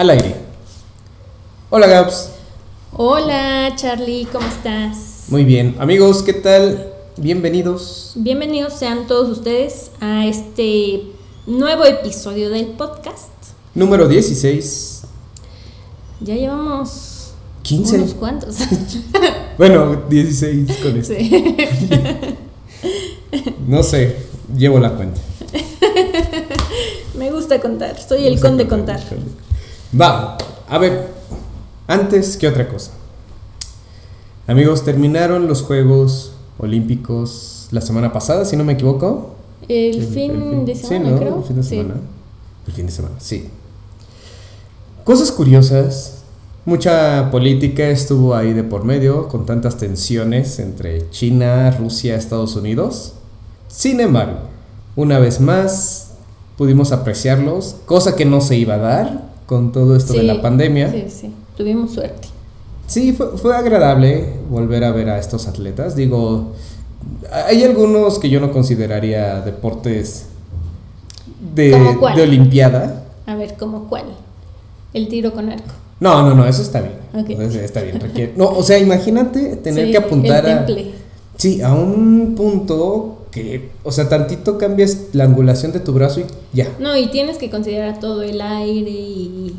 Al aire. Hola Gaps. Hola Charlie, ¿cómo estás? Muy bien. Amigos, ¿qué tal? Bienvenidos. Bienvenidos sean todos ustedes a este nuevo episodio del podcast. Número 16. Ya llevamos 15. unos cuantos. Bueno, 16 con esto. Sí. No sé, llevo la cuenta. Me gusta contar, soy el con de contar. Va, a ver, antes que otra cosa. Amigos, terminaron los Juegos Olímpicos la semana pasada, si no me equivoco. El, fin, de sí, semana, ¿no? creo. El fin de Sí. semana. El fin de semana, sí. Cosas curiosas. Mucha política estuvo ahí de por medio, con tantas tensiones entre China, Rusia, Estados Unidos. Sin embargo, una vez más pudimos apreciarlos, cosa que no se iba a dar con todo esto de la pandemia. Sí, sí, tuvimos suerte. Sí, fue, fue agradable volver a ver a estos atletas. Digo, hay algunos que yo no consideraría deportes de, Olimpiada. A ver, ¿cómo cuál? El tiro con arco. No, no, no, eso está bien. Está bien. requiere- No, o sea, imagínate tener Sí, que apuntar el a. Sí, a un punto que, o sea, tantito cambias la angulación de tu brazo y ya. No, y tienes que considerar todo el aire y.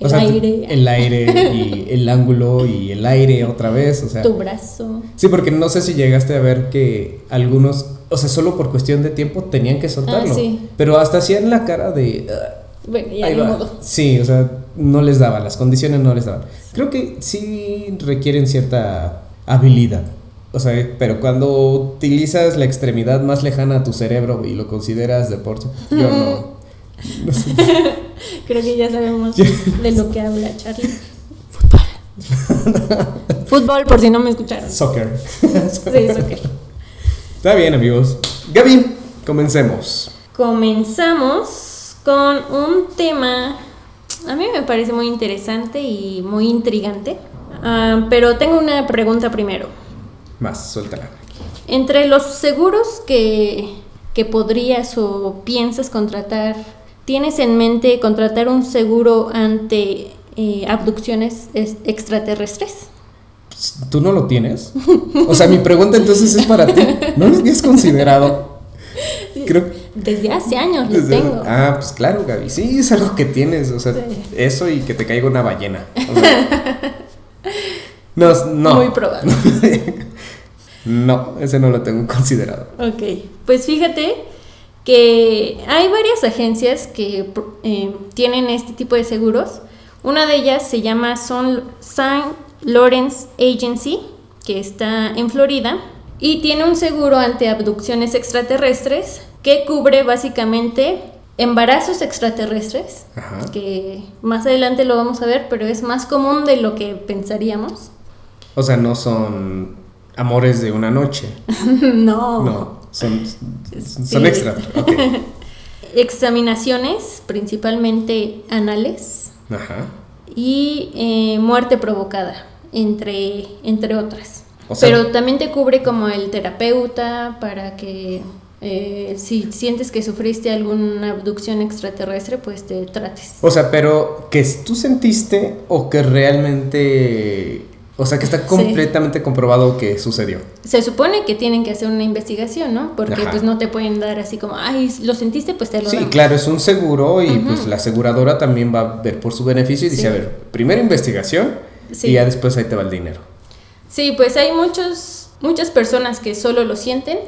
El tú- aire. El aire y el ángulo y el aire otra vez, o sea. tu brazo. Sí, porque no sé si llegaste a ver que algunos, o sea, solo por cuestión de tiempo tenían que soltarlo. Ah, sí. Pero hasta hacían la cara de. "Ah, Bueno, ya va". modo. Sí, o sea, no les daba, las condiciones no les daban. Creo que sí requieren cierta habilidad. O sea, pero cuando utilizas la extremidad más lejana a tu cerebro y lo consideras deporte, yo no. Creo que ya sabemos de lo que habla Charlie. Fútbol. Fútbol, por si no me escucharon. Sí, Soccer. es ok. Está bien, amigos. Gaby, comencemos. Comenzamos con un tema. A mí me parece muy interesante y muy intrigante. Ah, pero tengo una pregunta primero. Más, suéltala. Entre los seguros que, que podrías o piensas contratar, ¿tienes en mente contratar un seguro ante eh, abducciones es- extraterrestres? ¿Tú no lo tienes? O sea, mi pregunta entonces es para ti. ¿No lo habías considerado? Creo Desde hace años lo desde- tengo. Ah, pues claro, Gaby. Sí, es algo que tienes. O sea, Sí. eso y que te caiga una ballena. O sea, no, no. Muy probable. No, ese no lo tengo considerado. Ok, pues fíjate que hay varias agencias que eh, tienen este tipo de seguros. Una de ellas se llama Son- St. Lawrence Agency, que está en Florida, y tiene un seguro ante abducciones extraterrestres que cubre básicamente embarazos extraterrestres, Ajá. que más adelante lo vamos a ver, pero es más común de lo que pensaríamos. O sea, no son amores de una noche. no. No, son, son Sí. extra. Examinaciones, principalmente anales, Ajá. y eh, muerte provocada, entre, entre otras. O sea- Pero también te cubre como el terapeuta para que eh, si sientes que sufriste alguna abducción extraterrestre, pues te trates. O sea, pero que tú sentiste o que realmente. O sea, que está completamente comprobado que sucedió. Se supone que tienen que hacer una investigación, ¿no? Porque Ajá. pues no te pueden dar así como, ay, lo sentiste, pues te lo Sí, damos". claro, es un seguro y pues la aseguradora también va a ver por su beneficio y dice, a ver, primero investigación Sí. y ya después ahí te va el dinero. Sí, pues hay muchos, muchas personas que solo lo sienten,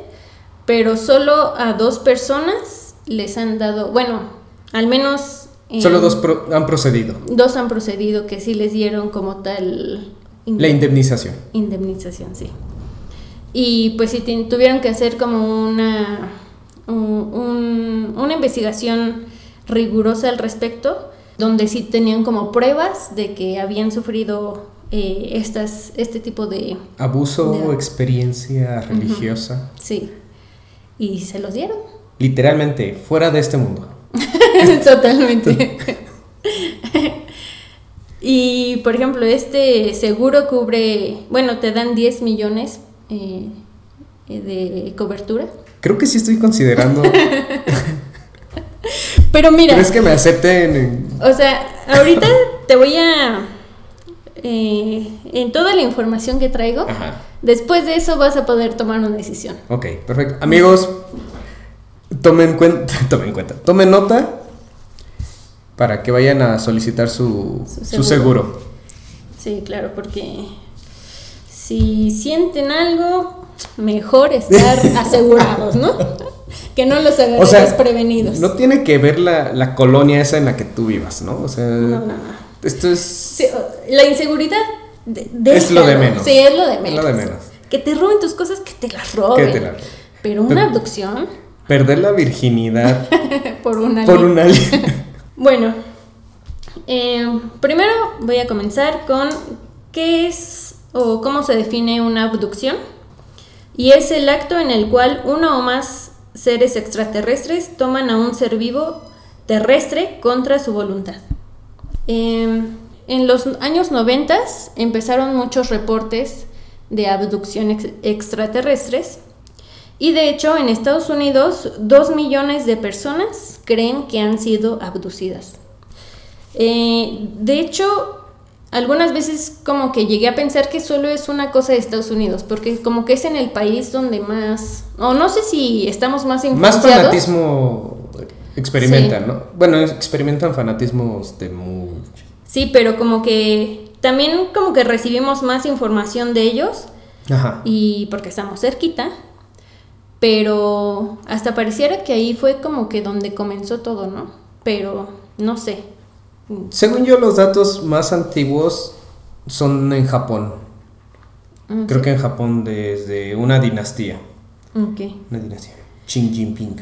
pero solo a dos personas les han dado, bueno, al menos... eh, Solo dos pro- han procedido. dos han procedido que sí les dieron como tal... La indemnización. indemnización, sí. Y pues sí tuvieron que hacer como una un- una investigación rigurosa al respecto, donde sí tenían como pruebas de que habían sufrido eh, estas, este tipo de... Abuso o experiencia religiosa. Sí. Y se los dieron. Literalmente, fuera de este mundo. Totalmente. y, por ejemplo, este seguro cubre, bueno, te dan 10 millones eh, eh, de cobertura. Creo que sí estoy considerando. Pero mira, ¿Crees que me acepten? en- o sea, ahorita te voy a... eh, en toda la información que traigo, Ajá. después de eso vas a poder tomar una decisión. Ok, perfecto. Amigos, tomen cuenta, tomen cuenta, tomen nota para que vayan a solicitar su, Su su seguro. Sí, claro, porque si sienten algo, mejor estar asegurados, ¿no? Que no los agarren O sea, desprevenidos. no tiene que ver la, la colonia esa en la que tú vivas, ¿no? O sea, No, no, no. esto es... Sí, la inseguridad de- Es lo de menos. Sí, es lo de menos. lo de menos. Que te roben tus cosas, que te las roben. Que te la roben. Pero una Pero- abducción Perder la virginidad por una por ley. un alien. Bueno, eh, primero voy a comenzar con qué es o cómo se define una abducción. Y es el acto en el cual uno o más seres extraterrestres toman a un ser vivo terrestre contra su voluntad. Eh, en los años 90 empezaron muchos reportes de abducciones extraterrestres y de hecho en Estados Unidos dos millones de personas creen que han sido abducidas. Eh, de hecho, algunas veces como que llegué a pensar que solo es una cosa de Estados Unidos, porque como que es en el país donde más, o no sé si estamos más Más influenciados. fanatismo experimentan, ¿no? Bueno, experimentan fanatismos de mucho. Sí, pero como que también como que recibimos más información de ellos Ajá. y porque estamos cerquita, pero hasta pareciera que ahí fue como que donde comenzó todo, ¿no? Pero no sé. Según yo, los datos más antiguos son en Japón. Mm, Creo que en Japón desde una dinastía. Ok. Una dinastía. Xi Jinping.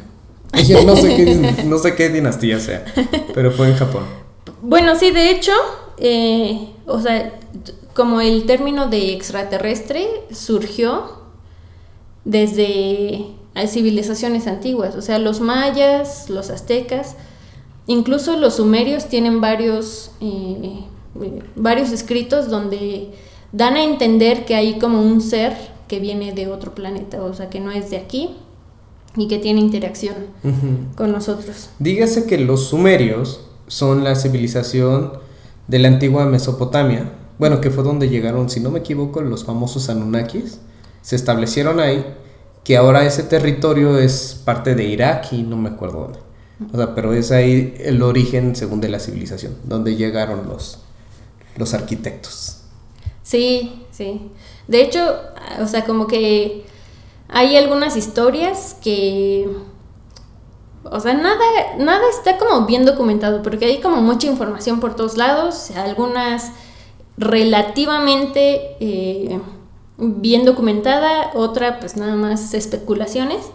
No sé, qué, no sé qué dinastía sea, pero fue en Japón. Bueno, sí, de hecho, eh, o sea, como el término de extraterrestre surgió desde civilizaciones antiguas, o sea, los mayas, los aztecas, incluso los sumerios tienen varios, eh, eh, varios escritos donde dan a entender que hay como un ser que viene de otro planeta, o sea, que no es de aquí y que tiene interacción con nosotros. Dígase que los sumerios son la civilización de la antigua Mesopotamia. Bueno, que fue donde llegaron, si no me equivoco, los famosos Anunnakis. Se establecieron ahí, que ahora ese territorio es parte de Irak y no me acuerdo dónde. O sea, pero es ahí el origen, según de la civilización, donde llegaron los, los arquitectos. Sí, sí. De hecho, o sea, como que hay algunas historias que... O sea, nada, nada está como bien documentado, porque hay como mucha información por todos lados, algunas relativamente eh, bien documentada, otra pues nada más especulaciones.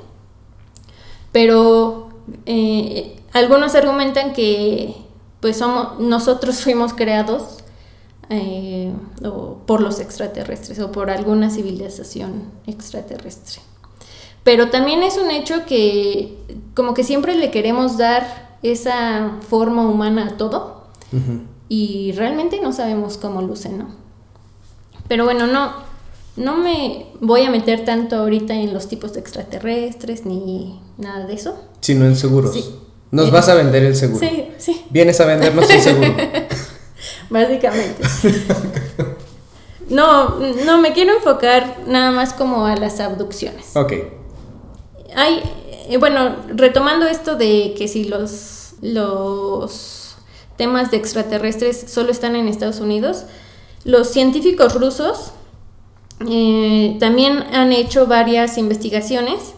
Pero eh, algunos argumentan que pues somos, nosotros fuimos creados eh, o por los extraterrestres o por alguna civilización extraterrestre. Pero también es un hecho que como que siempre le queremos dar esa forma humana a todo y realmente no sabemos cómo luce, ¿no? Pero bueno, no, no me voy a meter tanto ahorita en los tipos de extraterrestres ni nada de eso. Sino en seguros. Sí. Nos vas a vender el seguro. Sí, sí, Vienes a vendernos el seguro. básicamente. No, no, me quiero enfocar nada más como a las abducciones. ok. Hay, eh, bueno, retomando esto de que si los, los temas de extraterrestres solo están en Estados Unidos, los científicos rusos eh, también han hecho varias investigaciones.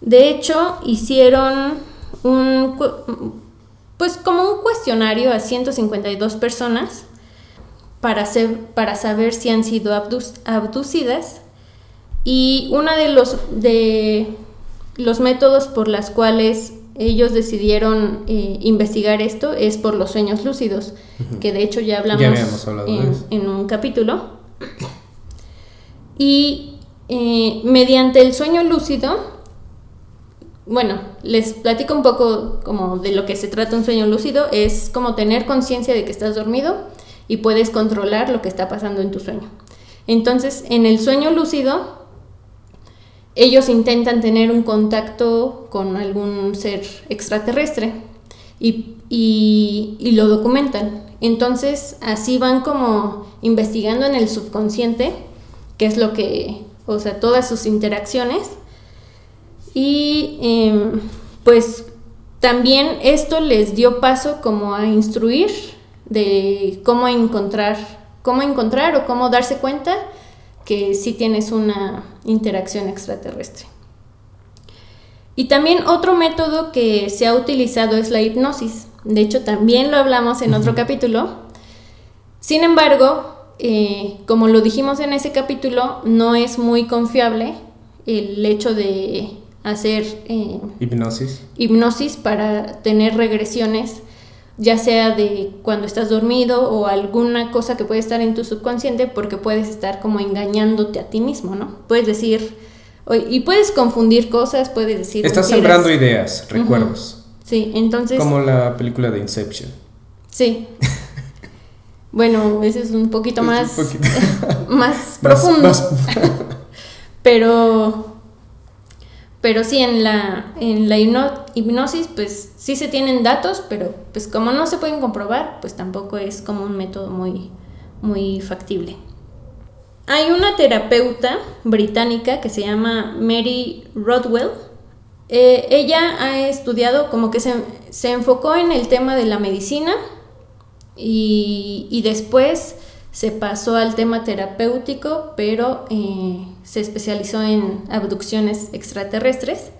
De hecho, hicieron un, pues como un cuestionario a 152 personas para, hacer, para saber si han sido abducidas. Y una de los de los métodos por los cuales ellos decidieron eh, investigar esto es por los sueños lúcidos, que de hecho ya hablamos Ya en un capítulo. Y eh, mediante el sueño lúcido, bueno, les platico un poco como de lo que se trata un sueño lúcido, es como tener conciencia de que estás dormido y puedes controlar lo que está pasando en tu sueño. Entonces, en el sueño lúcido, ellos intentan tener un contacto con algún ser extraterrestre y, y- y lo documentan. Entonces, así van como investigando en el subconsciente, qué es lo que, o sea, todas sus interacciones. Y em, pues también esto les dio paso como a instruir de cómo encontrar, cómo encontrar o cómo darse cuenta que sí tienes una interacción extraterrestre. Y también otro método que se ha utilizado es la hipnosis. De hecho, también lo hablamos en otro capítulo. Sin embargo, eh, como lo dijimos en ese capítulo, no es muy confiable el hecho de hacer eh, Hipnosis. hipnosis para tener regresiones, ya sea de cuando estás dormido o alguna cosa que puede estar en tu subconsciente, porque puedes estar como engañándote a ti mismo, ¿no? Puedes decir, y puedes confundir cosas, puedes decir... Estás sembrando ideas, recuerdos. Sí, entonces... Como la película de Inception. Sí. bueno, ese es un poquito un más, poquito. más profundo. más- Pero, pero sí, en la, en la hipno- hipnosis, pues sí se tienen datos, pero pues como no se pueden comprobar, pues tampoco es como un método muy, muy factible. Hay una terapeuta británica que se llama Mary Rodwell. Eh, ella ha estudiado como que se, se enfocó en el tema de la medicina y, después se pasó al tema terapéutico, pero eh, se especializó en abducciones extraterrestres.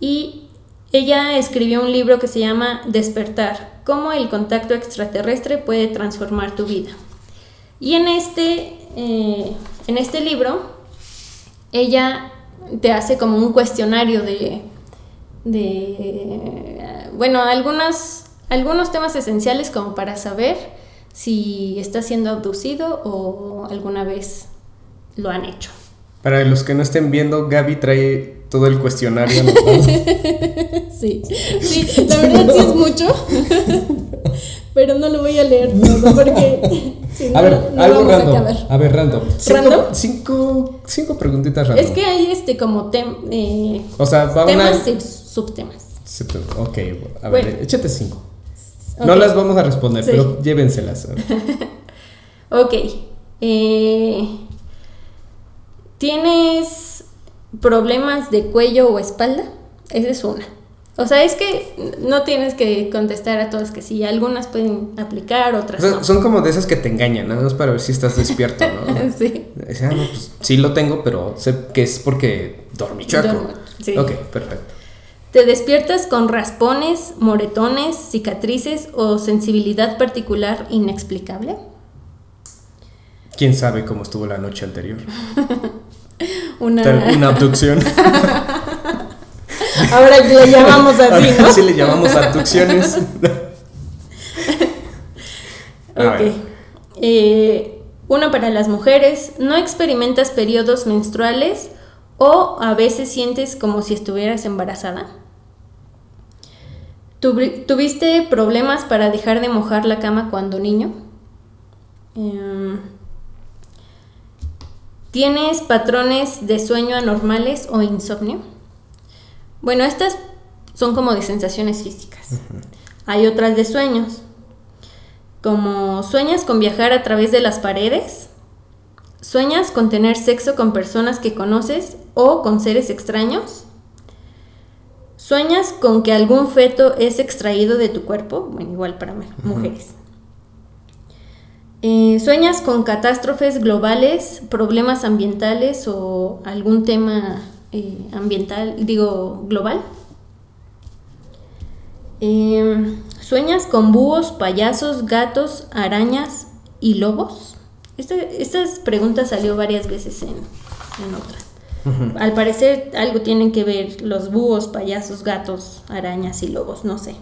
Y ella escribió un libro que se llama Despertar, cómo el contacto extraterrestre puede transformar tu vida. Y en este, eh, en este libro, ella te hace como un cuestionario de, de eh, bueno, algunos, algunos temas esenciales como para saber si está siendo abducido o alguna vez lo han hecho. Para los que no estén viendo, Gaby trae todo el cuestionario. anotado. Sí, sí, la verdad sí es mucho, pero no lo voy a leer todo porque si no, A ver, no algo a random. acabar. A ver, random. Cinco, ¿Random? Cinco, cinco preguntitas random. Es que hay este como tem, eh, O sea, va temas una. y subtemas. Ok, a ver, Bueno. échate cinco. No las vamos a responder, Sí. pero llévenselas. Ok. eh, ¿Tienes problemas de cuello o espalda? Esa es una. O sea, es que no tienes que contestar a todas que sí. Algunas pueden aplicar, O otras sea, no. son como de esas que te engañan, nada más para ver si estás despierto, ¿no? Sí. Ah, no, pues sí lo tengo, pero sé que es porque dormí chueco. Duermo, sí. Ok, perfecto. ¿Te despiertas con raspones, moretones, cicatrices o sensibilidad particular inexplicable? ¿Quién sabe cómo estuvo la noche anterior? Una... Una abducción. Ahora le llamamos así, ¿no? Así le llamamos abducciones. Ok. Eh, una para las mujeres. ¿No experimentas periodos menstruales o a veces sientes como si estuvieras embarazada? Tuvi- ¿Tuviste problemas para dejar de mojar la cama cuando niño? Em, ¿Tienes patrones de sueño anormales o insomnio? Bueno, estas son como de sensaciones físicas. Hay otras de sueños como sueñas con viajar a través de las paredes, sueñas con tener sexo con personas que conoces o con seres extraños, sueñas con que algún feto es extraído de tu cuerpo, bueno, igual para mu- mujeres. Eh, sueñas con catástrofes globales, problemas ambientales o algún tema eh, ambiental, digo, global. Em, ¿Sueñas con búhos, payasos, gatos, arañas y lobos? Esta- estas preguntas salió varias veces en, en otras. Al parecer algo tienen que ver los búhos, payasos, gatos, arañas y lobos, no sé.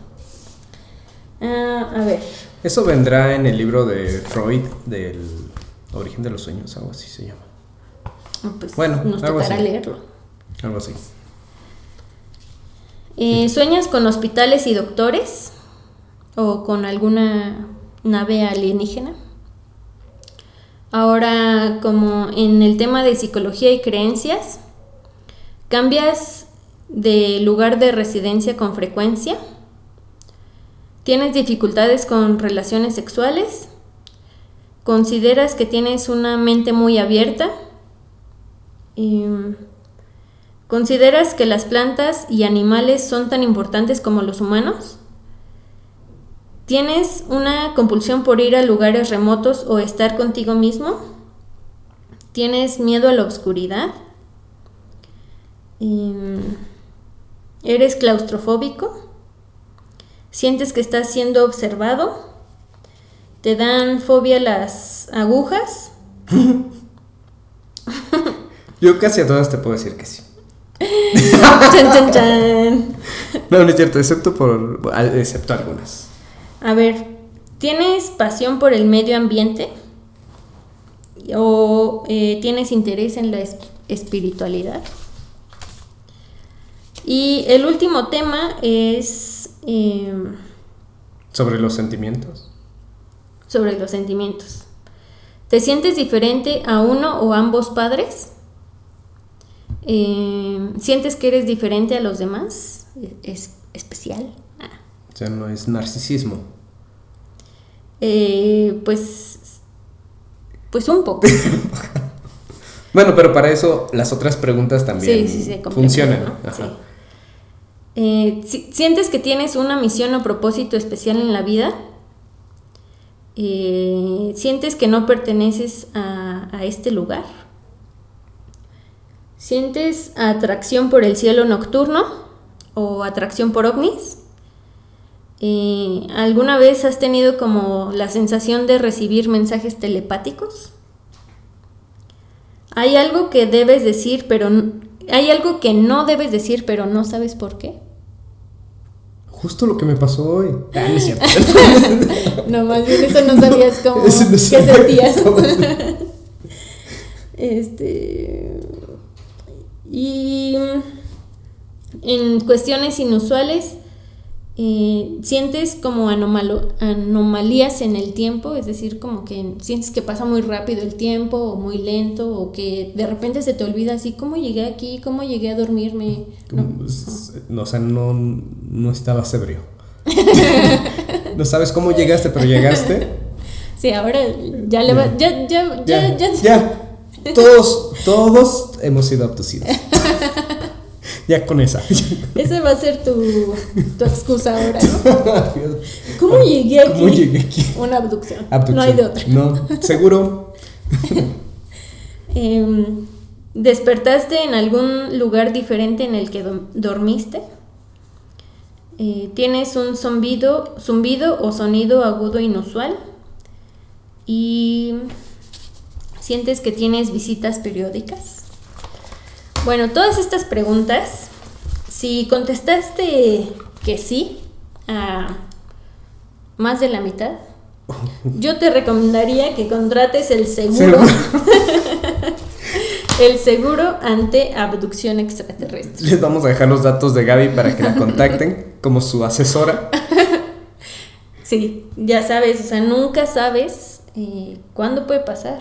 Ah, a ver. Eso vendrá en el libro de Freud del origen de los sueños, algo así se llama. Ah, Pues Bueno, nos algo tocará así. leerlo. Algo así. Eh, ¿Sueñas con hospitales y doctores? ¿O con alguna nave alienígena? Ahora, como en el tema de psicología y creencias, ¿cambias de lugar de residencia con frecuencia? ¿Tienes dificultades con relaciones sexuales? ¿Consideras que tienes una mente muy abierta? Em, ¿Consideras que las plantas y animales son tan importantes como los humanos? ¿Tienes una compulsión por ir a lugares remotos o estar contigo mismo? ¿Tienes miedo a la oscuridad? Em, ¿Eres claustrofóbico? ¿Sientes que estás siendo observado? ¿Te dan fobia las agujas? Yo casi a todas te puedo decir que sí. Chan, chan, chan. No, no es cierto, excepto por excepto algunas. A ver, ¿tienes pasión por el medio ambiente? ¿O eh, tienes interés en la es- espiritualidad? Y el último tema es eh, Sobre los sentimientos. sobre los sentimientos. ¿Te sientes diferente a uno o ambos padres? Eh, ¿Sientes que eres diferente a los demás? ¿Es especial? O sea, no es narcisismo. Eh, pues, pues un poco. Bueno, pero para eso las otras preguntas también Sí, sí, funcionan. ¿no? Ajá. Sí. Eh, si- ¿Sientes que tienes una misión o propósito especial en la vida? Eh, ¿Sientes que no perteneces a, a este lugar? ¿Sientes atracción por el cielo nocturno o atracción por ovnis? Eh, ¿Alguna vez has tenido como la sensación de recibir mensajes telepáticos? Hay algo que debes decir, pero hay algo que no debes decir, pero no sabes por qué. Justo lo que me pasó hoy. Ah, no es cierto. No, más bien eso no sabías cómo no qué sentías. cómo. este y en cuestiones inusuales eh, sientes como anomalo- anomalías en el tiempo, es decir, como que sientes que pasa muy rápido el tiempo o muy lento o que de repente se te olvida así, ¿cómo llegué aquí? ¿Cómo llegué a dormirme? No. O sea, no, no estabas ebrio. no sabes cómo llegaste, pero llegaste. Sí, ahora ya le va, ya, ya, ya, ya, ya. Todos, todos hemos sido abducidos. ya con esa. Esa va a ser tu, tu excusa ahora, ¿no? ¿Cómo llegué aquí? ¿Cómo llegué aquí? Una abducción. Abducción. No hay de otra. No, seguro. Em, ¿Despertaste en algún lugar diferente en el que dormiste? Eh, ¿Tienes un zumbido, zumbido o sonido agudo inusual? ¿Y sientes que tienes visitas periódicas? Bueno, todas estas preguntas, si contestaste que sí a más de la mitad, yo te recomendaría que contrates el seguro. el seguro ante abducción extraterrestre. Les vamos a dejar los datos de Gaby para que la contacten como su asesora. Sí, ya sabes, o sea, nunca sabes eh, cuándo puede pasar.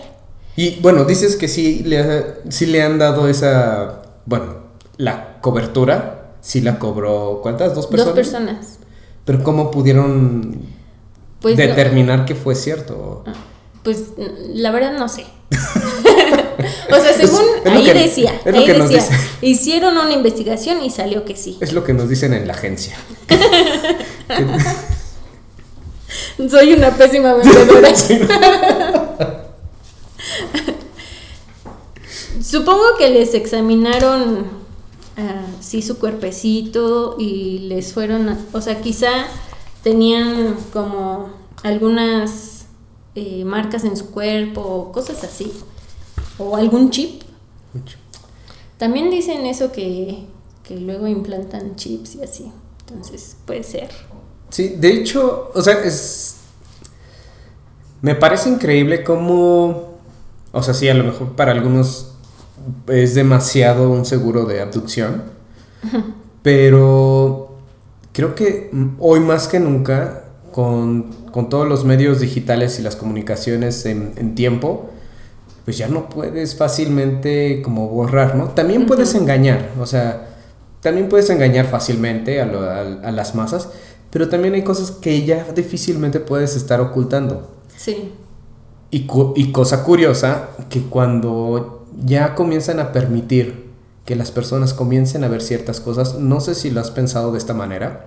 Y bueno, dices que sí le, ha- sí le han dado esa, bueno, la cobertura, sí la cobró, ¿cuántas? ¿Dos personas? Dos personas. Pero ¿cómo pudieron Pues no- determinar que fue cierto? ah, pues la verdad no sé. o sea, según ahí que- decía, ahí decía, hicieron una investigación y salió que sí. Es lo que nos dicen en la agencia. Soy una pésima vendedora. Supongo que les examinaron ah, sí su cuerpecito y les fueron, a- o sea, quizá tenían como algunas eh, marcas en su cuerpo o cosas así, o algún chip. También dicen eso que, que luego implantan chips y así. Entonces, puede ser. Sí, de hecho, o sea, es... Me parece increíble cómo... O sea, sí, a lo mejor para algunos es demasiado un seguro de abducción. Pero creo que hoy más que nunca, con, con todos los medios digitales y las comunicaciones en, en, tiempo, pues ya no puedes fácilmente como borrar, ¿no? También puedes engañar, o sea, también puedes engañar fácilmente a, lo, a, a, las masas, pero también hay cosas que ya difícilmente puedes estar ocultando. Sí. Y, y cosa curiosa, que cuando ya comienzan a permitir que las personas comiencen a ver ciertas cosas, no sé si lo has pensado de esta manera,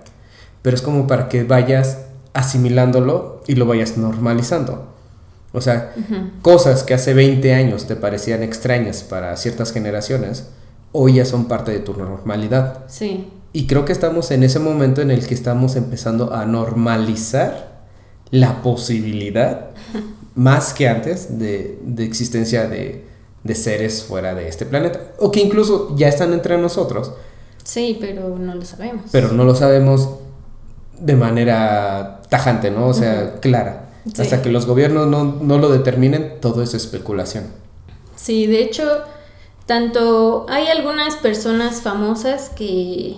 pero es como para que vayas asimilándolo y lo vayas normalizando. O sea, uh -huh. cosas que hace 20 años te parecían extrañas para ciertas generaciones, hoy ya son parte de tu normalidad. Sí. Y creo que estamos en ese momento en el que estamos empezando a normalizar la posibilidad, más que antes, de, de existencia de, de, seres fuera de este planeta. O que incluso ya están entre nosotros. Sí, pero no lo sabemos. Pero no lo sabemos de manera tajante, ¿no? O sea, uh -huh. clara. Sí. Hasta que los gobiernos no, no, lo determinen, todo es especulación. Sí, de hecho, tanto hay algunas personas famosas que,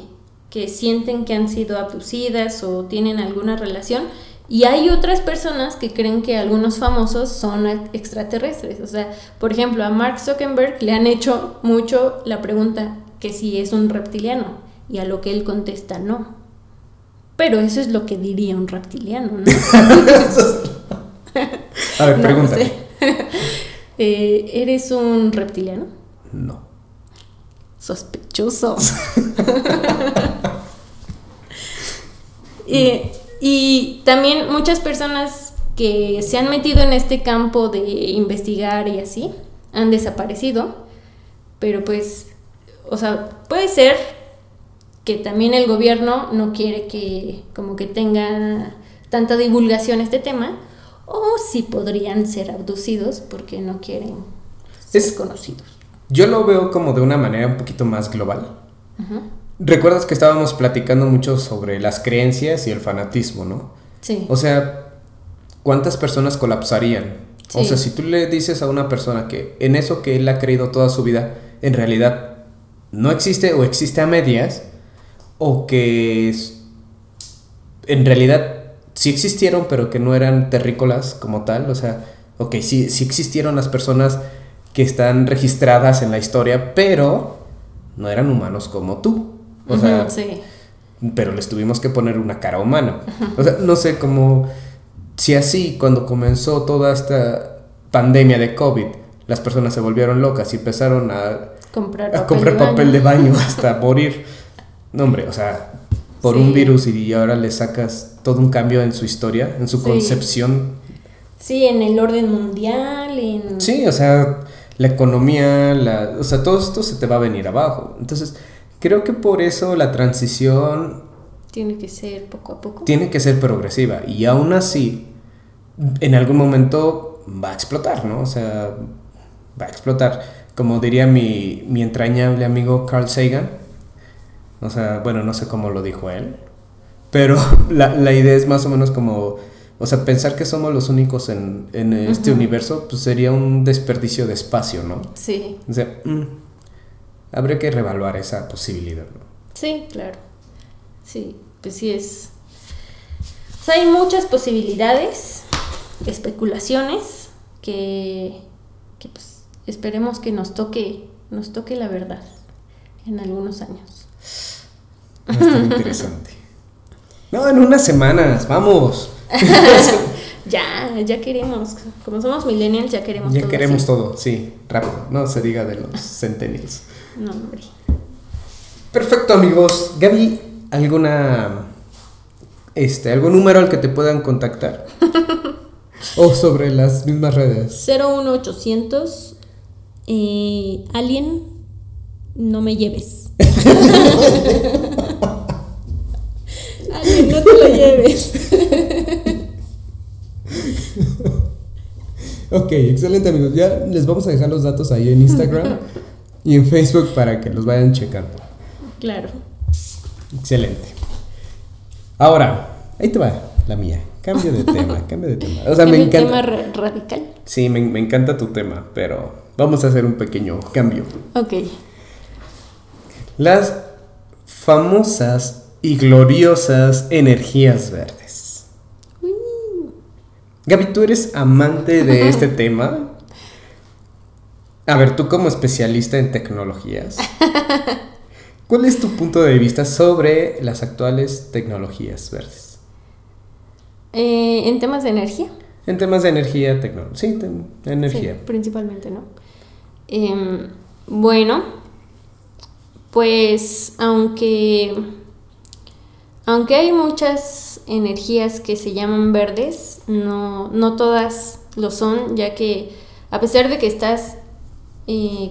que sienten que han sido abducidas o tienen alguna relación, y hay otras personas que creen que algunos famosos son extraterrestres. O sea, por ejemplo, a Mark Zuckerberg le han hecho mucho la pregunta que si es un reptiliano, y a lo que él contesta no. Pero eso es lo que diría un reptiliano, ¿no? a ver. No sé. eh, ¿Eres un reptiliano? No. Sospechoso. y, y también muchas personas que se han metido en este campo de investigar y así han desaparecido. Pero pues, o sea, puede ser que también el gobierno no quiere que como que tenga tanta divulgación este tema o si podrían ser abducidos porque no quieren ser es, conocidos. Yo lo veo como de una manera un poquito más global. Uh -huh. Recuerdas que estábamos platicando mucho sobre las creencias y el fanatismo, ¿no? Sí. O sea, ¿cuántas personas colapsarían? Sí. O sea, si tú le dices a una persona que en eso que él ha creído toda su vida, en realidad no existe o existe a medias, o que en realidad sí existieron, pero que no eran terrícolas como tal. O sea, ok, sí, sí existieron las personas que están registradas en la historia, pero no eran humanos como tú. O uh -huh, sea, sí. pero les tuvimos que poner una cara humana. Uh -huh. O sea, no sé cómo. Si así, cuando comenzó toda esta pandemia de COVID, las personas se volvieron locas y empezaron a comprar a papel, comprar de, papel baño. de baño hasta morir. No, hombre, o sea, por Sí. un virus y ahora le sacas todo un cambio en su historia, en su Sí. concepción. Sí, en el orden mundial, en... Sí, o sea, la economía, la, o sea, todo esto se te va a venir abajo. Entonces, creo que por eso la transición Tiene que ser poco a poco. tiene que ser progresiva y aún así, en algún momento va a explotar, ¿no? O sea, va a explotar. Como diría mi, mi entrañable amigo Carl Sagan, o sea, bueno, no sé cómo lo dijo él, pero la, la idea es más o menos como, o sea, pensar que somos los únicos en, en este universo, pues sería un desperdicio de espacio, ¿no? Sí, O sea, mm, habría que revaluar esa posibilidad, ¿no? sí, claro. Sí, pues sí es... O sea, hay muchas posibilidades, especulaciones, que, que pues esperemos que nos toque, nos toque la verdad en algunos años. Va a estar interesante. No, en unas semanas, vamos. Ya, ya queremos, como somos millennials, ya queremos ya todo queremos así. todo, sí, rápido. No se diga de los centennials. No, hombre. Perfecto, amigos. Gaby, ¿alguna. Este, algún número al que te puedan contactar? o sobre las mismas redes. 01800 eh, Alien, no me lleves. Alien, no te lo lleves. Ok, excelente amigos. Ya les vamos a dejar los datos ahí en Instagram. Y en Facebook para que los vayan checando. Claro. Excelente. Ahora, ahí te va la mía. Cambio de tema, cambio de tema. O sea, me ¿Cambio de encanta. tema ra- radical? Sí, me, me encanta tu tema, pero vamos a hacer un pequeño cambio. Ok. Las famosas y gloriosas energías verdes. Gaby, ¿tú eres amante de este tema? A ver, tú como especialista en tecnologías, ¿cuál es tu punto de vista sobre las actuales tecnologías verdes? Eh, en temas de energía. En temas de energía, tecnología. Sí, te- energía. Sí, principalmente, ¿no? Em, bueno, pues aunque, aunque hay muchas energías que se llaman verdes, no, no todas lo son, ya que a pesar de que estás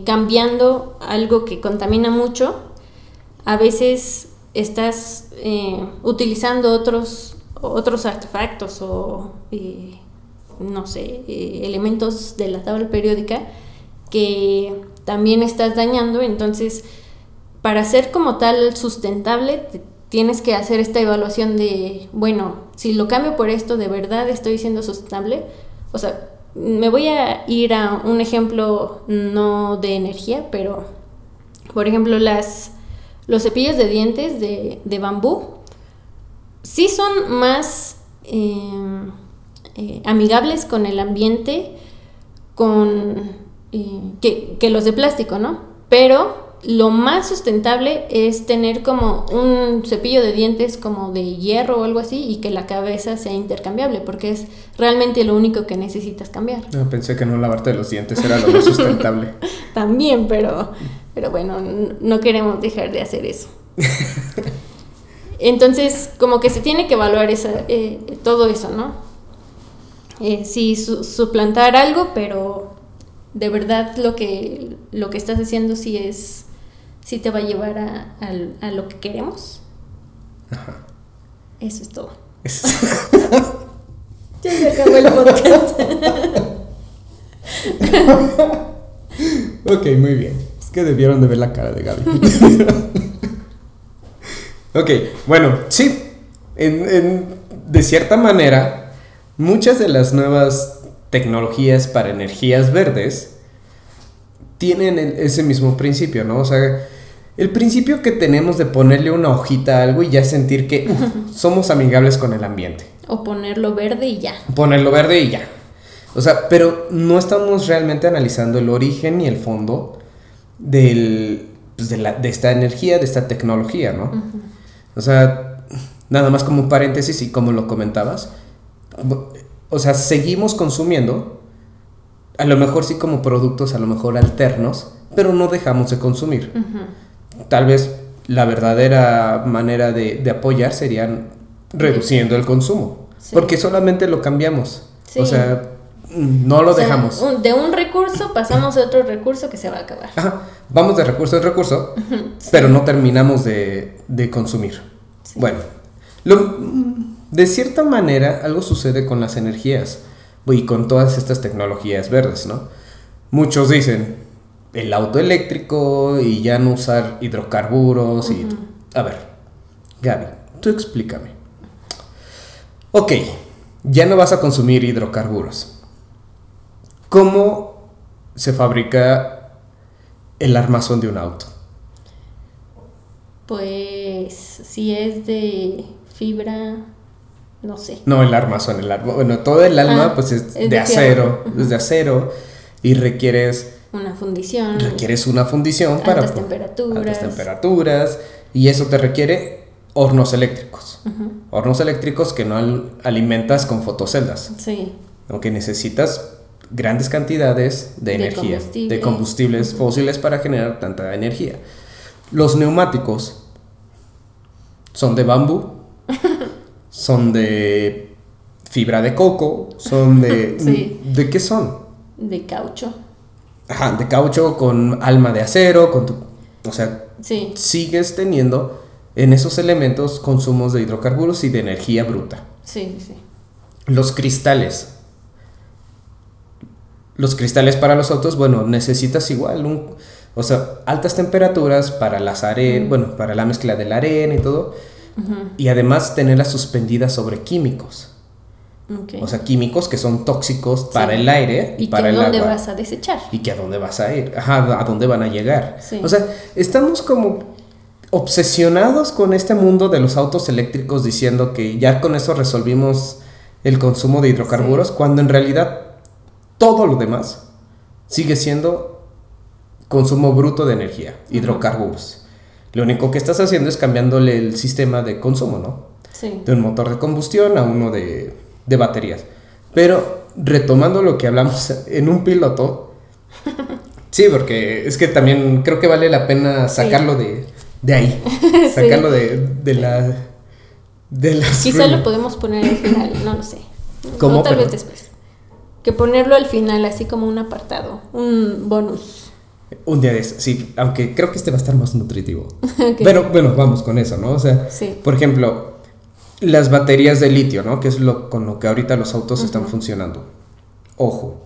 cambiando algo que contamina mucho, a veces estás eh, utilizando otros, otros artefactos o, eh, no sé, eh, elementos de la tabla periódica que también estás dañando. Entonces, para ser como tal sustentable, te- tienes que hacer esta evaluación de, bueno, si lo cambio por esto, ¿de verdad estoy siendo sustentable? O sea, me voy a ir a un ejemplo no de energía, pero, por ejemplo, las, los cepillos de dientes de, de bambú sí son más eh, eh, amigables con el ambiente con, eh, que, que los de plástico, ¿no? Pero lo más sustentable es tener como un cepillo de dientes como de hierro o algo así y que la cabeza sea intercambiable, porque es realmente lo único que necesitas cambiar. No, pensé que no lavarte los dientes era lo más sustentable. También, pero, pero bueno, no queremos dejar de hacer eso. Entonces, como que se tiene que evaluar esa, eh, todo eso, ¿no? Eh, sí, su- suplantar algo, pero de verdad lo que, lo que estás haciendo sí es, sí te va a llevar a, al- a lo que queremos. Eso es todo. Ya se acabó el podcast. Ok, muy bien. Es que debieron de ver la cara de Gaby. ok, bueno, sí. En- en- de cierta manera, muchas de las nuevas tecnologías para energías verdes tienen el- ese mismo principio, ¿no? O sea, el principio que tenemos de ponerle una hojita a algo y ya sentir que uf, somos amigables con el ambiente O ponerlo verde y ya. ponerlo verde y ya. O sea, pero no estamos realmente analizando el origen y el fondo del, pues, de, la- de esta energía, de esta tecnología, ¿no? O sea, nada más como un paréntesis y como lo comentabas, o sea, seguimos consumiendo, a lo mejor sí como productos, a lo mejor alternos, pero no dejamos de consumir. Tal vez la verdadera manera de, de apoyar sería reduciendo el consumo, Sí. porque solamente lo cambiamos. Sí. O sea, no lo O sea, dejamos. un- de un recurso pasamos a otro recurso que se va a acabar. Ajá, vamos de recurso en recurso, pero no terminamos de, de consumir. Bueno, lo- de cierta manera algo sucede con las energías y con todas estas tecnologías verdes, ¿no? Muchos dicen el auto eléctrico y ya no usar hidrocarburos y... A ver, Gaby, tú explícame. Ok, ya no vas a consumir hidrocarburos. ¿Cómo se fabrica el armazón de un auto? Pues si es de fibra, no sé. No, el armazón, el arma, bueno, todo el alma Ah, pues es, es de, de acero, es de acero y requieres Una fundición. requieres una fundición para Altas temperaturas. altas temperaturas y eso te requiere hornos eléctricos. Hornos eléctricos que no al- alimentas con fotoceldas, Sí. aunque necesitas grandes cantidades de, De energía, combustible. de combustibles fósiles para generar tanta energía. Los neumáticos son de bambú, son de fibra de coco, son de... Sí. ¿De qué son? De caucho. Ajá, de caucho con alma de acero, con tu... O sea, Sí. sigues teniendo en esos elementos consumos de hidrocarburos y de energía bruta. Sí, sí. Los cristales. Los cristales para los autos, bueno, necesitas igual un... O sea, altas temperaturas para las arenas, bueno, para la mezcla de la arena y todo. Y además tenerlas suspendidas sobre químicos. O sea, químicos que son tóxicos para el aire y, ¿Y para el dónde agua. vas a desechar? Y que a dónde vas a ir, ajá, a dónde van a llegar. Sí. O sea, estamos como obsesionados con este mundo de los autos eléctricos diciendo que ya con eso resolvimos el consumo de hidrocarburos, cuando en realidad todo lo demás sigue siendo consumo bruto de energía, hidrocarburos. Lo único que estás haciendo es cambiándole el sistema de consumo, ¿no? Sí. de un motor de combustión a uno de, de baterías. Pero retomando lo que hablamos en un piloto, sí, porque es que también creo que vale la pena sacarlo de, de ahí, sacarlo de, de la... De la Quizá lo podemos poner al final, no lo sé. ¿Cómo? O tal vez después. Que ponerlo al final, así como un apartado, un bonus. Un día de eso, sí, aunque creo que este va a estar más nutritivo. Pero bueno, vamos con eso, ¿no? O sea, Sí. por ejemplo, las baterías de litio, ¿no? Que es lo con lo que ahorita los autos están funcionando. Ojo,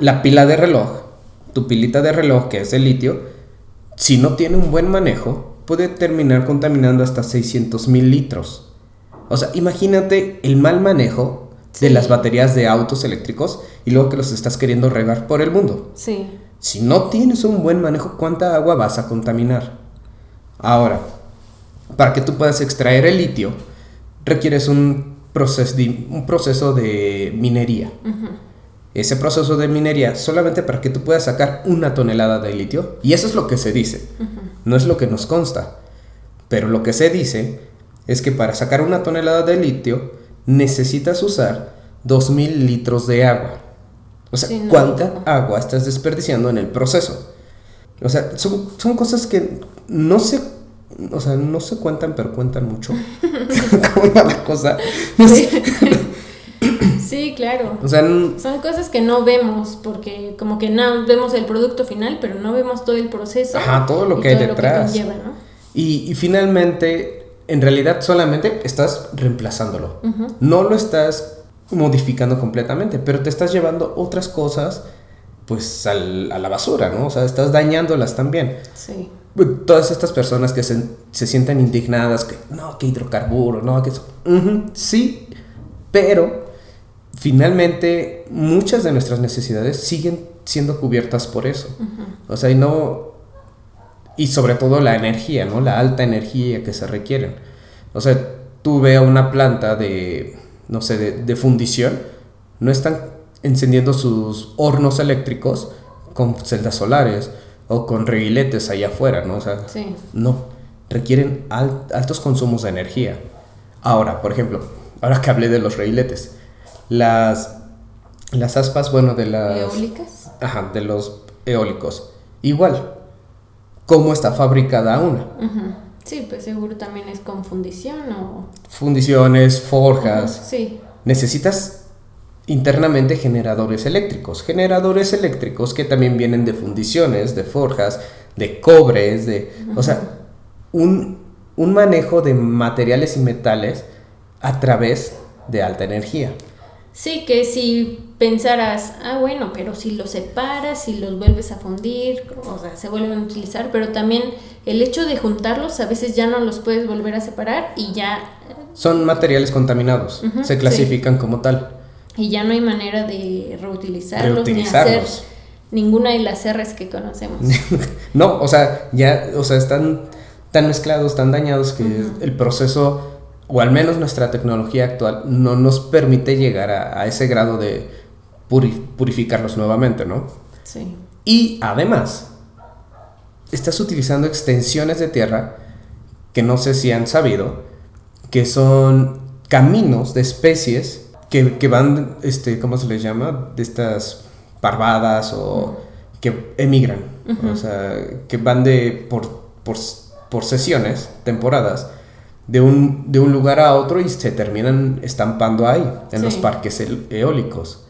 la pila de reloj, tu pilita de reloj que es de litio, si no tiene un buen manejo, puede terminar contaminando hasta 600 mil litros. O sea, imagínate el mal manejo de las baterías de autos eléctricos y luego que los estás queriendo regar por el mundo. Sí. Si no tienes un buen manejo, ¿cuánta agua vas a contaminar? Ahora, para que tú puedas extraer el litio, requieres un, proces- un proceso de minería. Ese proceso de minería, solamente para que tú puedas sacar una tonelada de litio, y eso es lo que se dice, no es lo que nos consta, pero lo que se dice es que para sacar una tonelada de litio necesitas usar 2000 litros de agua. O sea, Sí, no, ¿cuánta no. agua estás desperdiciando en el proceso? O sea, son, son cosas que no se, o sea, no se cuentan, pero cuentan mucho. ¿Cómo va la cosa? Sí, claro. O sea, Son cosas que no vemos porque como que no vemos el producto final, pero no vemos todo el proceso. Ajá, todo lo que hay detrás. conlleva, ¿no? y, y finalmente, en realidad solamente estás reemplazándolo. No lo estás modificando completamente, pero te estás llevando otras cosas pues al- a la basura, ¿no? O sea, estás dañándolas también. Sí. Todas estas personas que se, se sientan indignadas, que no, que hidrocarburo, no, que eso. Sí, pero finalmente muchas de nuestras necesidades siguen siendo cubiertas por eso. O sea, y no. Y sobre todo la energía, ¿no? La alta energía que se requieren. O sea, tú ve a una planta de, no sé, de, de fundición, no están encendiendo sus hornos eléctricos con celdas solares o con reguiletes allá afuera, ¿no? O sea, Sí. no, requieren al- altos consumos de energía. Ahora, por ejemplo, ahora que hablé de los reguiletes, las, las aspas, bueno, de las... Eólicas. Ajá, de los eólicos. Igual, ¿cómo está fabricada una? Sí, pues seguro también es con fundición o... Fundiciones, forjas. Sí. Necesitas internamente generadores eléctricos. Generadores eléctricos que también vienen de fundiciones, de forjas, de cobres, de... O sea, un, un manejo de materiales y metales a través de alta energía. Sí, que si pensaras, ah, bueno, pero si los separas, si los vuelves a fundir, o sea, se vuelven a utilizar, pero también el hecho de juntarlos, a veces ya no los puedes volver a separar y ya, Son materiales contaminados, se sí. clasifican como tal. Y ya no hay manera de reutilizarlos, ni hacer ninguna de las R's que conocemos. No, o sea, ya, o sea, están tan mezclados, tan dañados que el proceso, o al menos nuestra tecnología actual, no nos permite llegar a, a ese grado de puri- purificarlos nuevamente, ¿no? Sí. Y además, estás utilizando extensiones de tierra que no sé si han sabido, que son caminos de especies que, que van, este, ¿cómo se les llama? De estas parvadas o que emigran, o sea, que van de por, por, por sesiones, temporadas, de un, de un lugar a otro y se terminan estampando ahí, en los parques eólicos.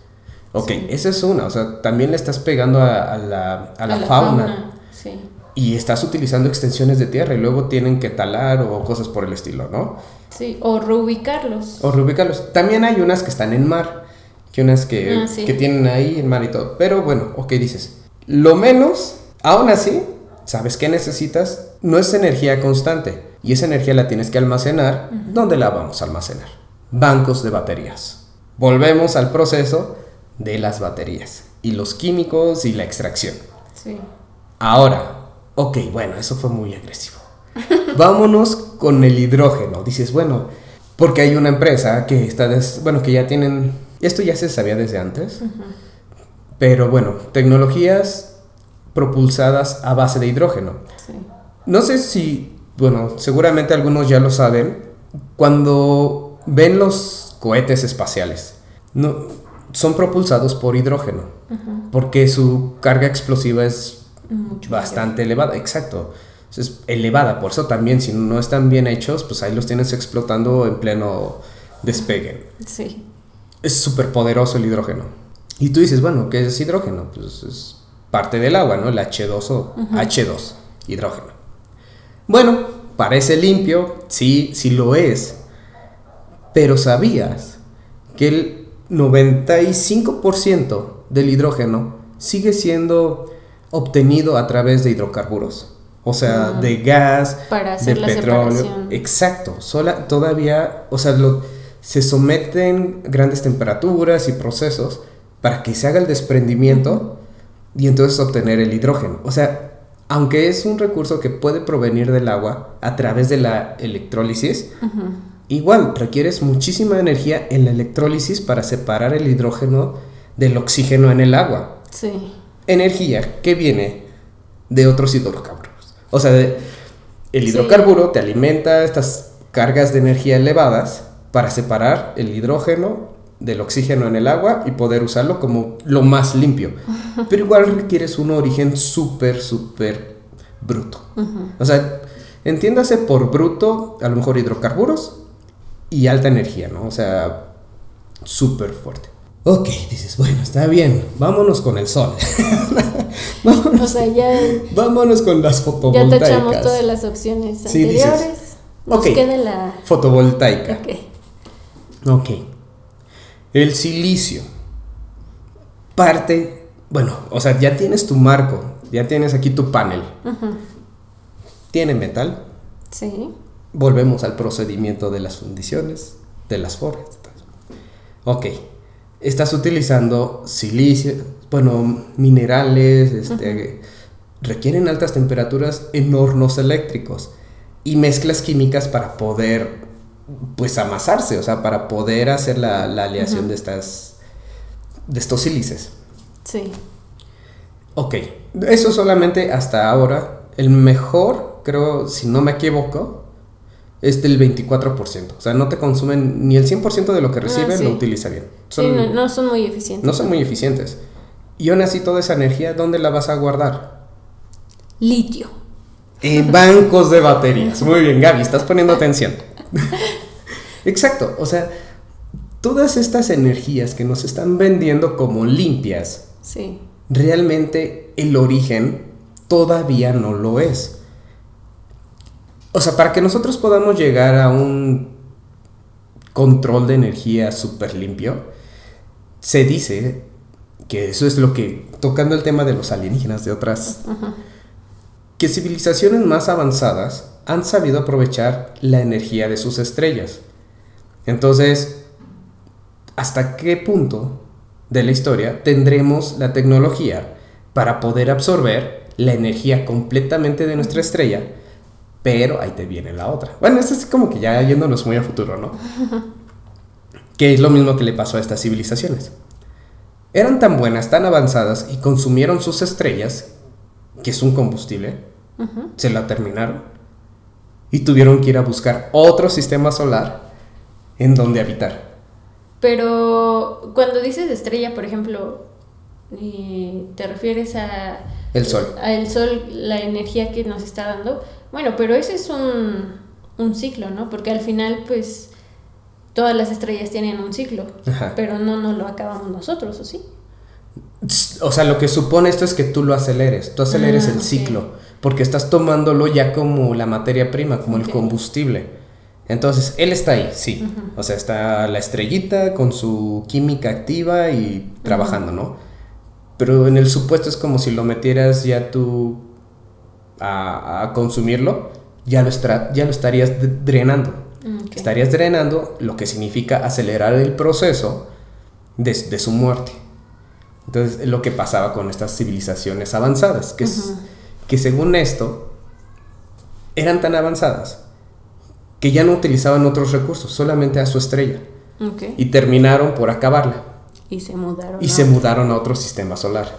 Ok, Sí. esa es una, o sea, también le estás pegando a, a la, a la fauna, Sí. y estás utilizando extensiones de tierra y luego tienen que talar o cosas por el estilo, ¿no? Sí, o reubicarlos. O reubicarlos. También hay unas que están en mar, que unas que, Ah, sí. que tienen ahí en mar y todo. Pero bueno, ok, dices, lo menos Aún así, ¿sabes qué necesitas? No es energía constante y esa energía la tienes que almacenar. ¿Dónde la vamos a almacenar? Bancos de baterías. Volvemos al proceso de las baterías y los químicos y la extracción. Sí. Ahora, ok, bueno, eso fue muy agresivo. Vámonos con el hidrógeno. Dices, bueno, porque hay una empresa que está, des- bueno, que ya tienen, esto ya se sabía desde antes, pero bueno, tecnologías propulsadas a base de hidrógeno. Sí. No sé si, bueno, seguramente algunos ya lo saben, cuando ven los cohetes espaciales, no, son propulsados por hidrógeno, porque su carga explosiva es Mucho bastante elevada, exacto. Es elevada, por eso también si no están bien hechos, pues ahí los tienes explotando en pleno despegue. Sí. Es súper poderoso el hidrógeno. Y tú dices, bueno, ¿qué es hidrógeno? Pues es parte del agua, ¿no? El H2O, H2, hidrógeno. Bueno, parece limpio, sí, sí lo es. Pero ¿sabías que el 95% del hidrógeno sigue siendo obtenido a través de hidrocarburos? O sea, de gas, Para hacer de la petróleo. separación. Exacto, sola, todavía, o sea, lo- se someten grandes temperaturas y procesos para que se haga el desprendimiento y entonces obtener el hidrógeno. O sea, aunque es un recurso que puede provenir del agua a través de la electrólisis, igual requieres muchísima energía en la electrólisis para separar el hidrógeno del oxígeno en el agua Sí. energía que viene de otros hidrocarburos. O sea, el Sí. hidrocarburo te alimenta estas cargas de energía elevadas para separar el hidrógeno del oxígeno en el agua y poder usarlo como lo más limpio. Pero igual requieres un origen súper, súper bruto. O sea, entiéndase por bruto, a lo mejor hidrocarburos y alta energía, ¿no? O sea, súper fuerte. Ok, dices, bueno, está bien, vámonos con el sol. O sea, ya, Vámonos con las ya fotovoltaicas. tachamos todas las opciones Sí, dices, anteriores. Nos ok. queda la. Fotovoltaica. Ok. Ok. El silicio. Parte, bueno, o sea, ya tienes tu marco, ya tienes aquí tu panel. Tiene metal. Sí. Volvemos al procedimiento de las fundiciones, de las forjas. Ok. Estás utilizando silicio, bueno, minerales, este, requieren altas temperaturas en hornos eléctricos y mezclas químicas para poder, pues, amasarse, o sea, para poder hacer la, la aleación de estas, de estos sílices. Sí. Ok, eso solamente hasta ahora. El mejor, creo, si no me equivoco, es del 24%. O sea, no te consumen ni el 100% de lo que reciben, sí. lo utilizarían. Sí, Son- no, no son muy eficientes. no son muy eficientes. Y aún así, toda esa energía, ¿dónde la vas a guardar? Litio. En bancos de baterías. Muy bien, Gaby, estás poniendo atención. Exacto, o sea, todas estas energías que nos están vendiendo como limpias, Sí. realmente el origen todavía no lo es. O sea, para que nosotros podamos llegar a un control de energía súper limpio, se dice que eso es lo que, tocando el tema de los alienígenas, de otras, que civilizaciones más avanzadas han sabido aprovechar la energía de sus estrellas. Entonces, ¿hasta qué punto de la historia tendremos la tecnología para poder absorber la energía completamente de nuestra estrella? Pero ahí te viene la otra. Bueno, esto es como que ya yéndonos muy a futuro, ¿no? que es lo mismo que le pasó a estas civilizaciones. Eran tan buenas, tan avanzadas y consumieron sus estrellas, que es un combustible, se la terminaron y tuvieron que ir a buscar otro sistema solar en donde habitar. Pero cuando dices estrella, por ejemplo, eh, te refieres a El sol. a el sol, la energía que nos está dando. Bueno, pero ese es un, un ciclo, ¿no? Porque al final, pues, todas las estrellas tienen un ciclo, Ajá. pero no nos lo acabamos nosotros, ¿o sí? O sea, lo que supone esto es que tú lo aceleres, tú aceleres Ah, el ciclo, porque estás tomándolo ya como la materia prima, como el combustible. Entonces, él está ahí, sí. O sea, está la estrellita con su química activa y trabajando, ¿no? pero en el supuesto es como si lo metieras ya tú a, a consumirlo, ya lo, ya lo estarías drenando. Mm. Estarías drenando lo que significa acelerar el proceso de, de su muerte. Entonces, es lo que pasaba con estas civilizaciones avanzadas, que, es- que según esto, eran tan avanzadas que ya no utilizaban otros recursos, solamente a su estrella, y terminaron por acabarla, Y se mudaron. y a se otro. mudaron a otro sistema solar.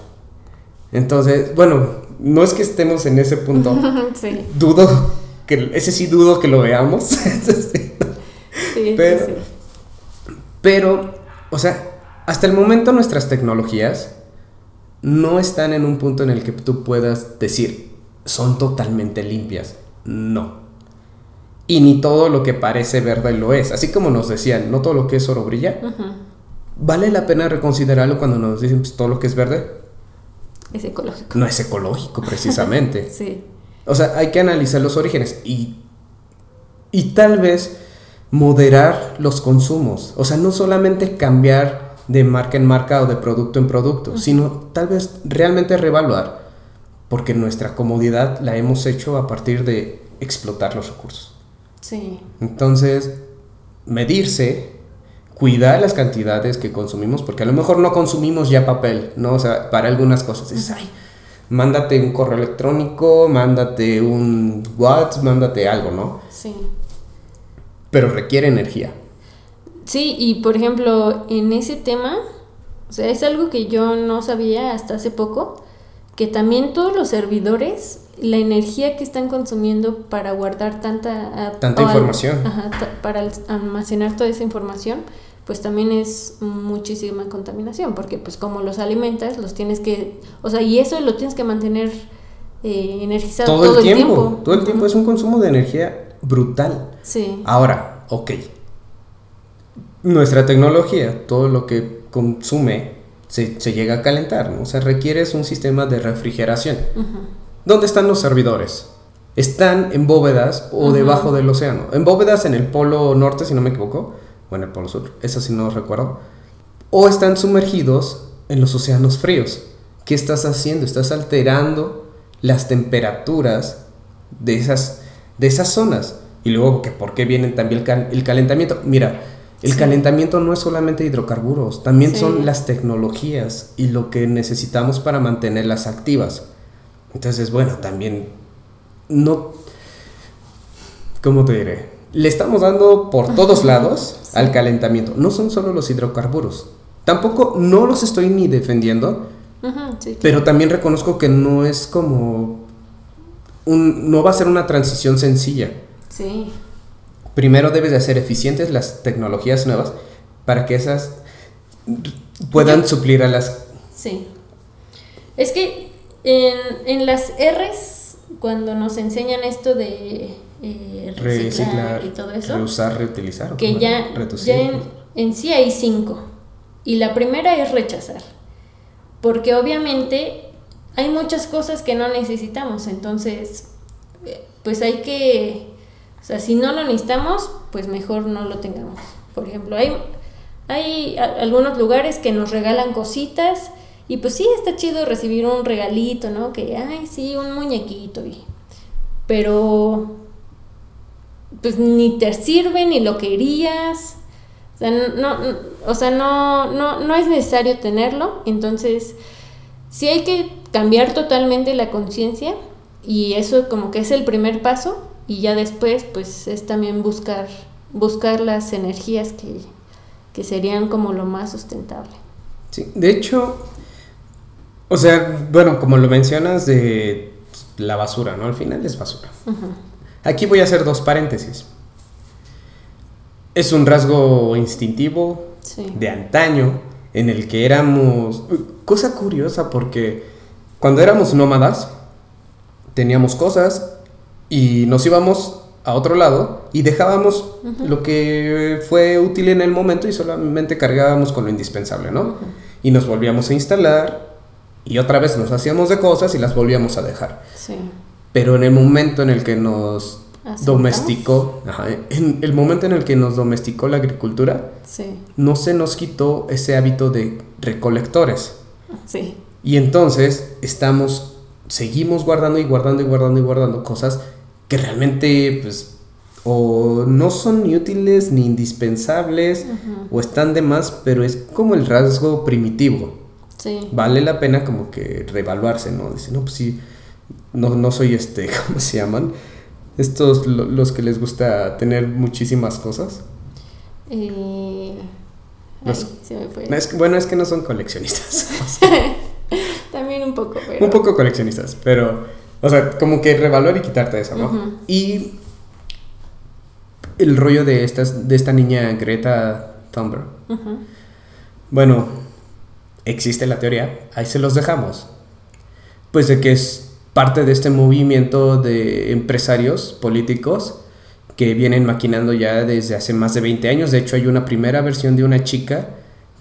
Entonces, bueno, no es que estemos en ese punto, sí, dudo que, ese sí dudo que lo veamos, sí. Pero- sí, Pero, o sea, hasta el momento nuestras tecnologías no están en un punto en el que tú puedas decir, son totalmente limpias. No. Y ni todo lo que parece verde lo es. Así como nos decían, no todo lo que es oro brilla. Vale la pena reconsiderarlo cuando nos dicen, pues todo lo que es verde Es ecológico. no es ecológico precisamente. Sí. O sea, hay que analizar los orígenes y, y tal vez moderar los consumos. O sea, no solamente cambiar de marca en marca o de producto en producto, sino tal vez realmente reevaluar, porque nuestra comodidad la hemos hecho a partir de explotar los recursos. Sí. Entonces, medirse, cuidar las cantidades que consumimos, porque a lo mejor no consumimos ya papel, ¿no? O sea, para algunas cosas. Dices, ay, mándate un correo electrónico, mándate un WhatsApp, mándate algo, ¿no? Sí. Pero requiere energía. Sí, y por ejemplo, en ese tema, o sea, es algo que yo no sabía hasta hace poco, que también todos los servidores, la energía que están consumiendo para guardar tanta... Tanta al- información. ajá, para al- almacenar toda esa información, pues también es muchísima contaminación, porque pues como los alimentas, los tienes que... O sea, y eso lo tienes que mantener eh, energizado Todo, el tiempo, todo el tiempo es un consumo de energía brutal. Sí, Ahora, ok. Nuestra tecnología, todo lo que consume, se, se llega a calentar, ¿no? O sea, requieres un sistema de refrigeración. ¿Dónde están los servidores? Están en bóvedas o debajo del océano. En bóvedas en el polo norte, si no me equivoco, o en el polo sur, eso sí no recuerdo. O están sumergidos en los océanos fríos. ¿Qué estás haciendo? Estás alterando las temperaturas de esas, de esas zonas. Y luego, que ¿por qué viene también el, cal- el calentamiento? Mira, el Sí. calentamiento no es solamente hidrocarburos, también Sí. son las tecnologías y lo que necesitamos para mantenerlas activas. Entonces, bueno, también no... ¿Cómo te diré? Le estamos dando por todos lados al calentamiento. No son solo los hidrocarburos. Tampoco no los estoy ni defendiendo, sí, pero también reconozco que no es como... Un, no va a ser una transición sencilla. sí. Primero debes de hacer eficientes las tecnologías nuevas para que esas puedan suplir a las... Sí. Es que en, en las R's, cuando nos enseñan esto de eh, reciclar, reciclar, y todo eso, reusar, reutilizar. ¿o que ya, ya en, en sí hay cinco. Y la primera es rechazar. Porque obviamente hay muchas cosas que no necesitamos. Entonces, eh, pues hay que... O sea, si no lo necesitamos, pues mejor no lo tengamos. Por ejemplo, hay, hay a- algunos lugares que nos regalan cositas y pues sí, está chido recibir un regalito, ¿no? Que, ay, sí, un muñequito. Y, pero, pues ni te sirve ni lo querías. O sea, no, no- o sea, no, no, no es necesario tenerlo. Entonces, sí hay que cambiar totalmente la conciencia y eso como que es el primer paso y ya después pues es también buscar, buscar las energías que, que serían como lo más sustentable. Sí, de hecho, o sea, bueno, como lo mencionas de la basura, ¿no? Al final es basura. Aquí voy a hacer dos paréntesis. Es un rasgo instintivo Sí. de antaño en el que éramos... Cosa curiosa porque cuando éramos nómadas teníamos cosas y nos íbamos a otro lado y dejábamos lo que fue útil en el momento y solamente cargábamos con lo indispensable, ¿no? Y nos volvíamos a instalar y otra vez nos hacíamos de cosas y las volvíamos a dejar. Sí. Pero en el momento en el que nos domesticó, ajá, en el momento en el que nos domesticó la agricultura, Sí. no se nos quitó ese hábito de recolectores. Sí. Y entonces estamos, seguimos guardando y guardando y guardando y guardando cosas que realmente, pues, o no son ni útiles ni indispensables, o están de más, pero es como el rasgo primitivo. Sí. Vale la pena como que reevaluarse, ¿no? Dice, no, pues sí, no, no soy este, ¿cómo se llaman? Estos, lo- los que les gusta tener muchísimas cosas. Eh, Los- ay, se me fue. No, es bueno, es que no son coleccionistas. También un poco, pero. Un poco coleccionistas, pero, o sea, como que revaluar y quitarte eso, ¿no? Ujú. Y el rollo de, estas, de esta niña Greta Thunberg. Bueno, existe la teoría, ahí se los dejamos. Pues de que es parte de este movimiento de empresarios políticos que vienen maquinando ya desde hace más de 20 años. De hecho, hay una primera versión de una chica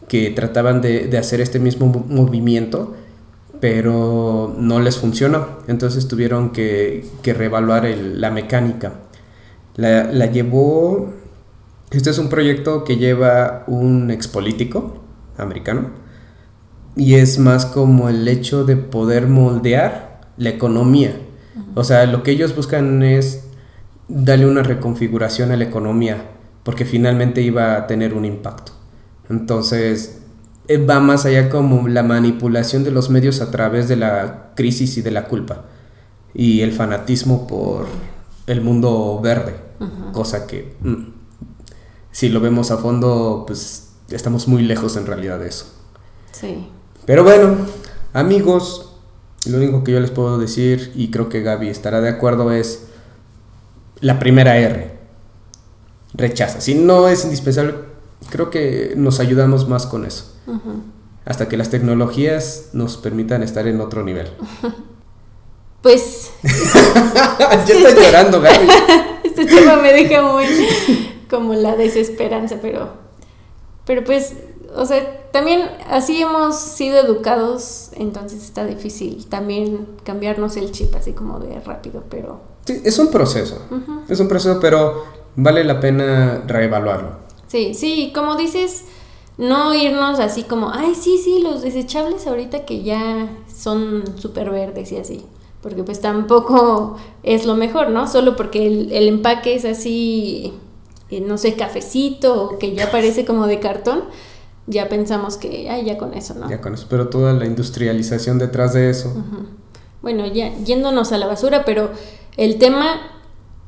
que trataban de, hacer este mismo mo- movimiento, pero no les funcionó. Entonces tuvieron que, reevaluar la mecánica. La, la llevó... Este es un proyecto que lleva un expolítico americano y es más como el hecho de poder moldear la economía. O sea, lo que ellos buscan es darle una reconfiguración a la economía porque finalmente iba a tener un impacto. Entonces, eh, va más allá como la manipulación de los medios a través de la crisis y de la culpa y el fanatismo por el mundo verde, cosa que mm, si lo vemos a fondo, pues estamos muy lejos en realidad de eso. Sí. Pero bueno, amigos, lo único que yo les puedo decir, y creo que Gaby estará de acuerdo, es la primera R. Rechaza. Si no es indispensable, creo que nos ayudamos más con eso. Hasta que las tecnologías nos permitan estar en otro nivel. Pues ya está llorando, Gaby. este tema me deja muy como la desesperanza, pero, pero pues, o sea, también así hemos sido educados, entonces está difícil también cambiarnos el chip así como de rápido, pero Sí, es un proceso. Es un proceso, pero vale la pena reevaluarlo. sí, sí, como dices, no irnos así como, ay, sí, sí, los desechables ahorita que ya son súper verdes y así. Porque pues tampoco es lo mejor, ¿no? Solo porque el, el empaque es así, eh, no sé, cafecito o que ya parece como de cartón, ya pensamos que, ay, ya con eso, ¿no? Ya con eso, pero toda la industrialización detrás de eso. Bueno, ya yéndonos a la basura, pero el tema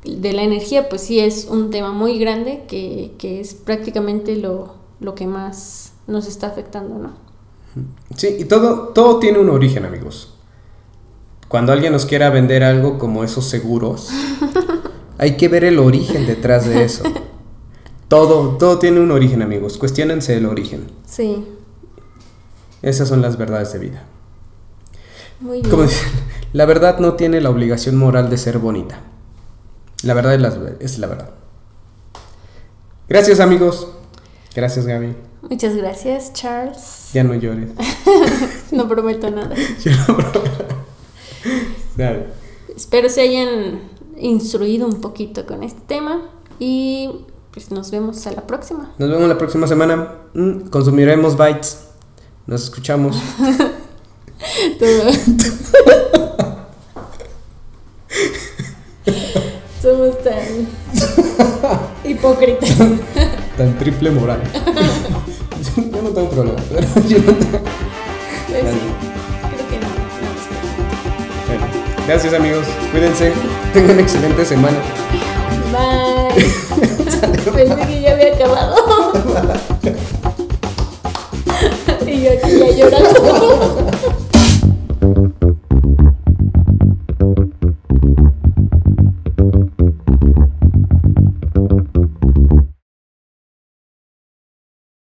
de la energía, pues sí es un tema muy grande que, que es prácticamente lo, lo que más nos está afectando, ¿no? Sí, y todo, todo tiene un origen, amigos. Cuando alguien nos quiera vender algo como esos seguros, hay que ver el origen detrás de eso. Todo, todo tiene un origen, amigos. Cuestiónense el origen. Sí, Esas son las verdades de vida. muy bien. Como dicen, la verdad no tiene la obligación moral de ser bonita. La verdad es la, es la verdad. Gracias, amigos. Gracias, Gaby. Muchas gracias, Charles. Ya no llores. No prometo nada. Dale. Espero se hayan instruido un poquito con este tema y pues nos vemos a la próxima. Nos vemos la próxima semana. Mm, Consumiremos bytes. Nos escuchamos. Somos tan hipócritas. Tan triple moral. yo no tengo problema. yo no tengo- Pues sí, creo que no. no, Bueno, gracias amigos. Cuídense. Tengan una excelente semana. Bye. Pensé que ya había acabado. y yo aquí ya llorando.